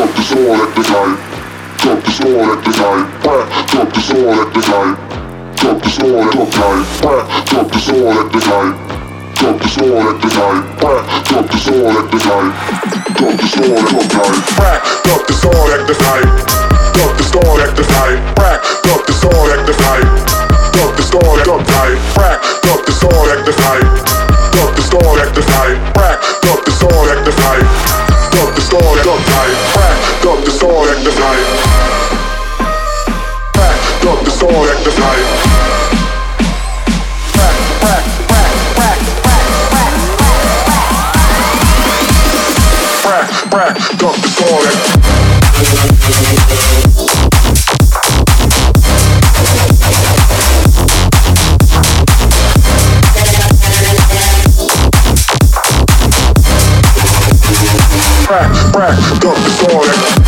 drop the sword at the night, drop the sword at the crack, drop the sword at the night, drop the sword at the night, drop the sword at the night, drop the sword at the night, drop the sword at the night, drop the sword at the crack, drop the sword at the night, drop the sword at the night, crack, drop the sword at the night, drop the sword at the night, crack, drop the sword at the night. Drop the sword at the night, crack. Drop the sword at the night. Drop the sword at the night, crack. Drop the sword at the night. Crack. Drop the sword at the night. Crack, crack, crack, crack, crack, crack. Crack, crack. Drop the sword at. Crack, crack, got the sword.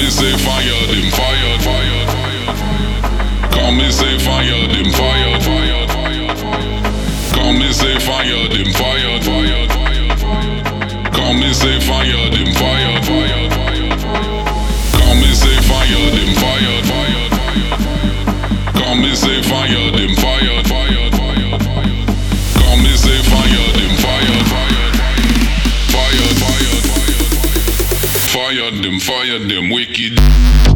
me say fire them fire fire Come me say fire them fire fire Come me say fire them fire fire. Come me say fire them fire. fire them wicked.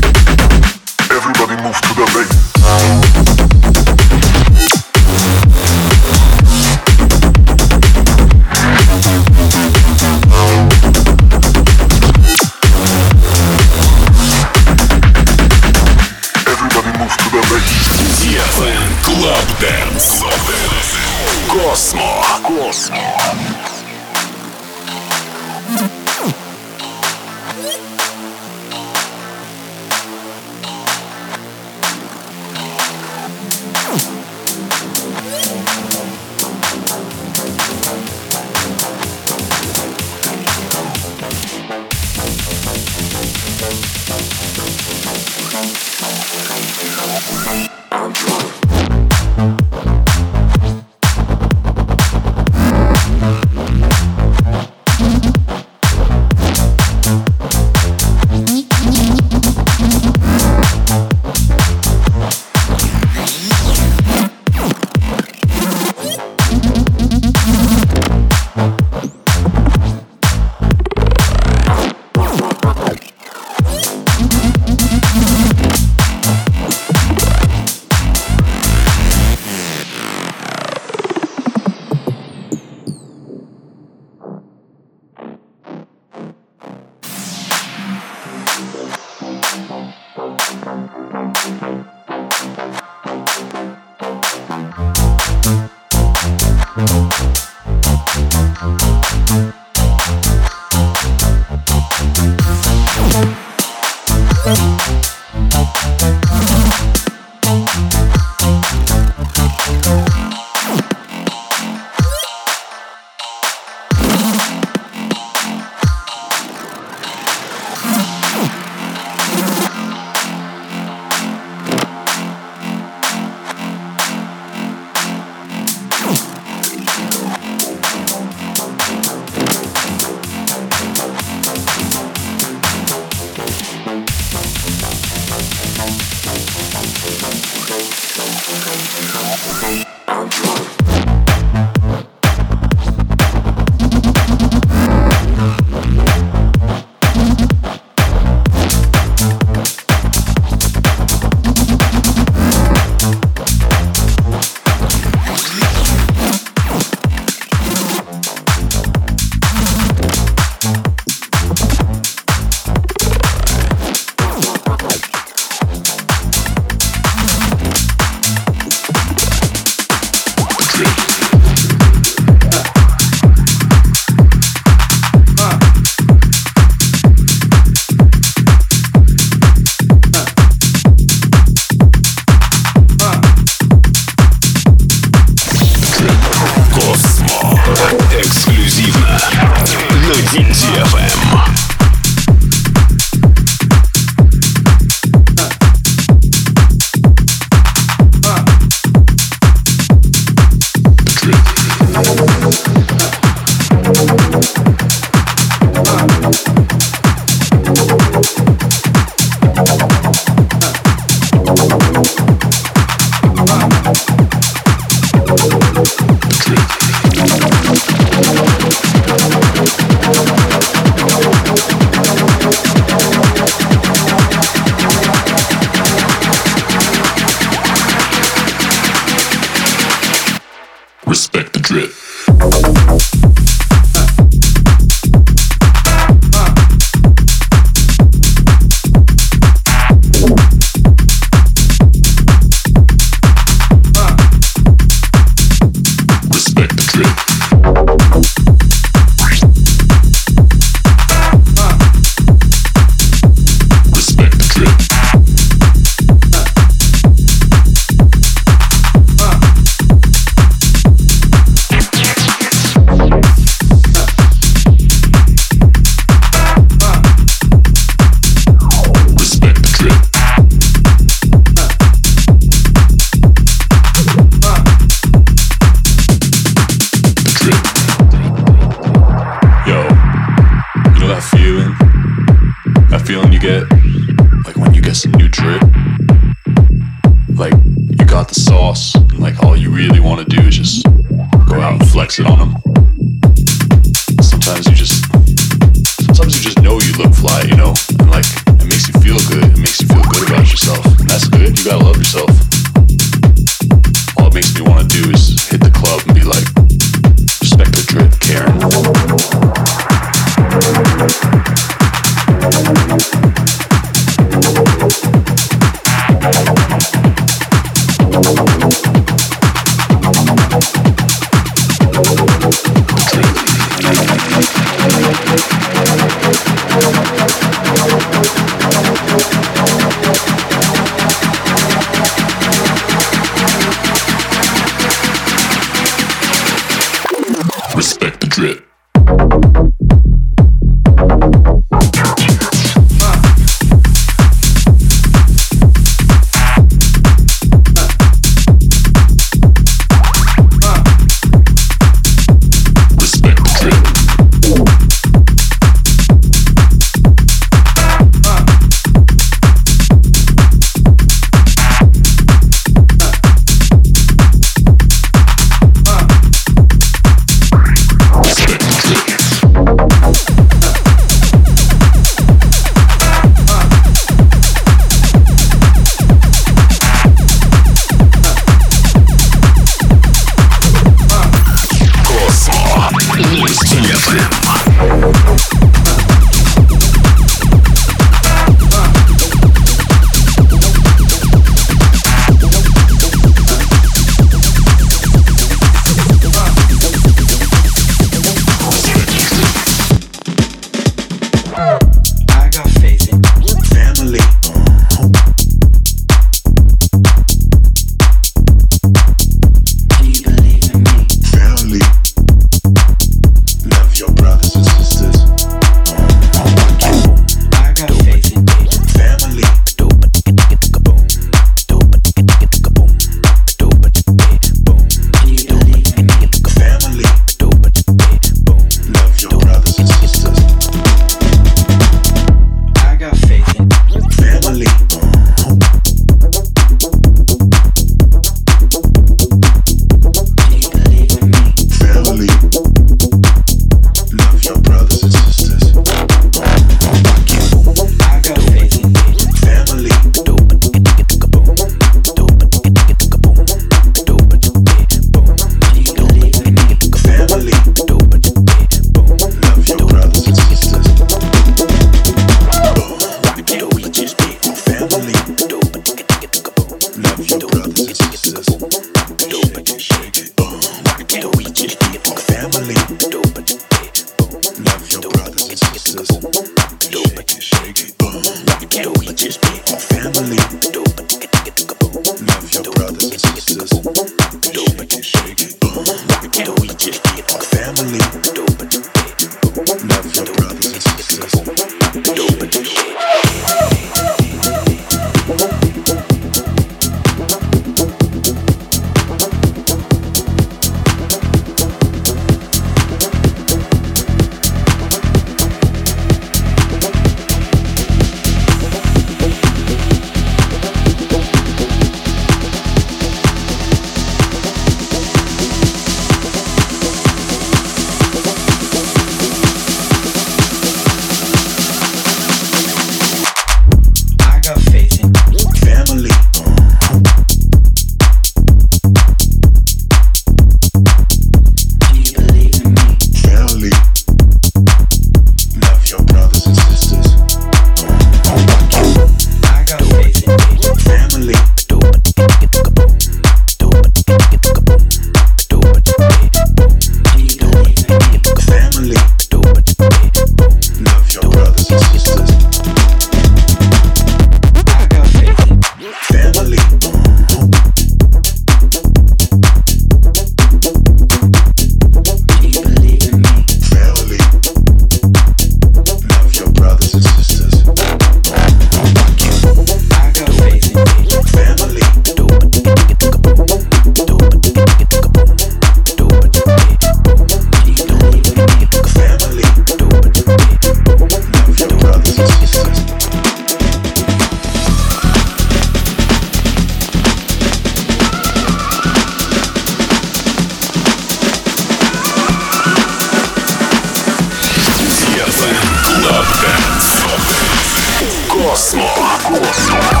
Космо. Космо.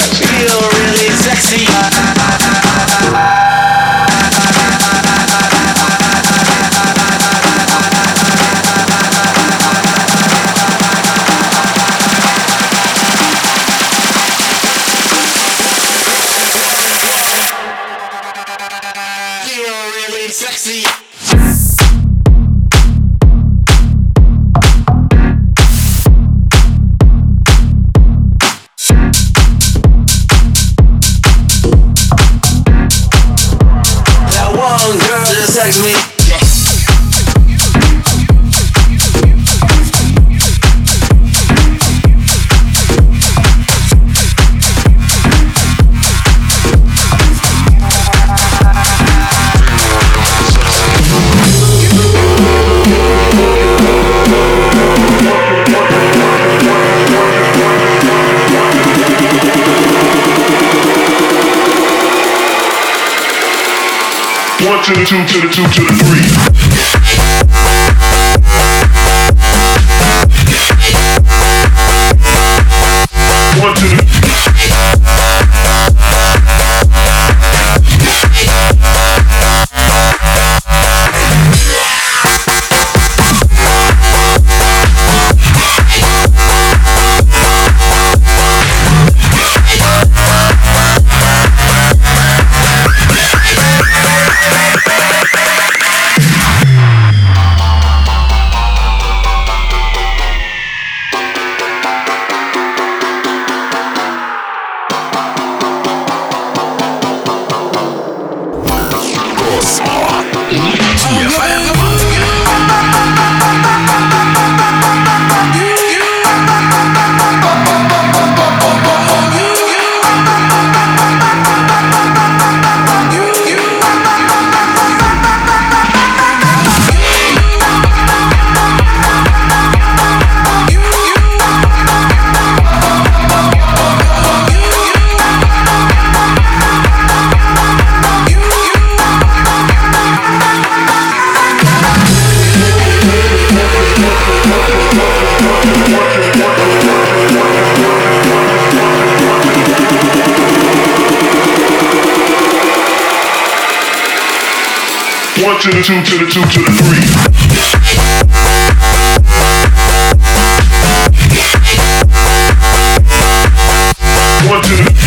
sexy. To the two to the two to the three. One the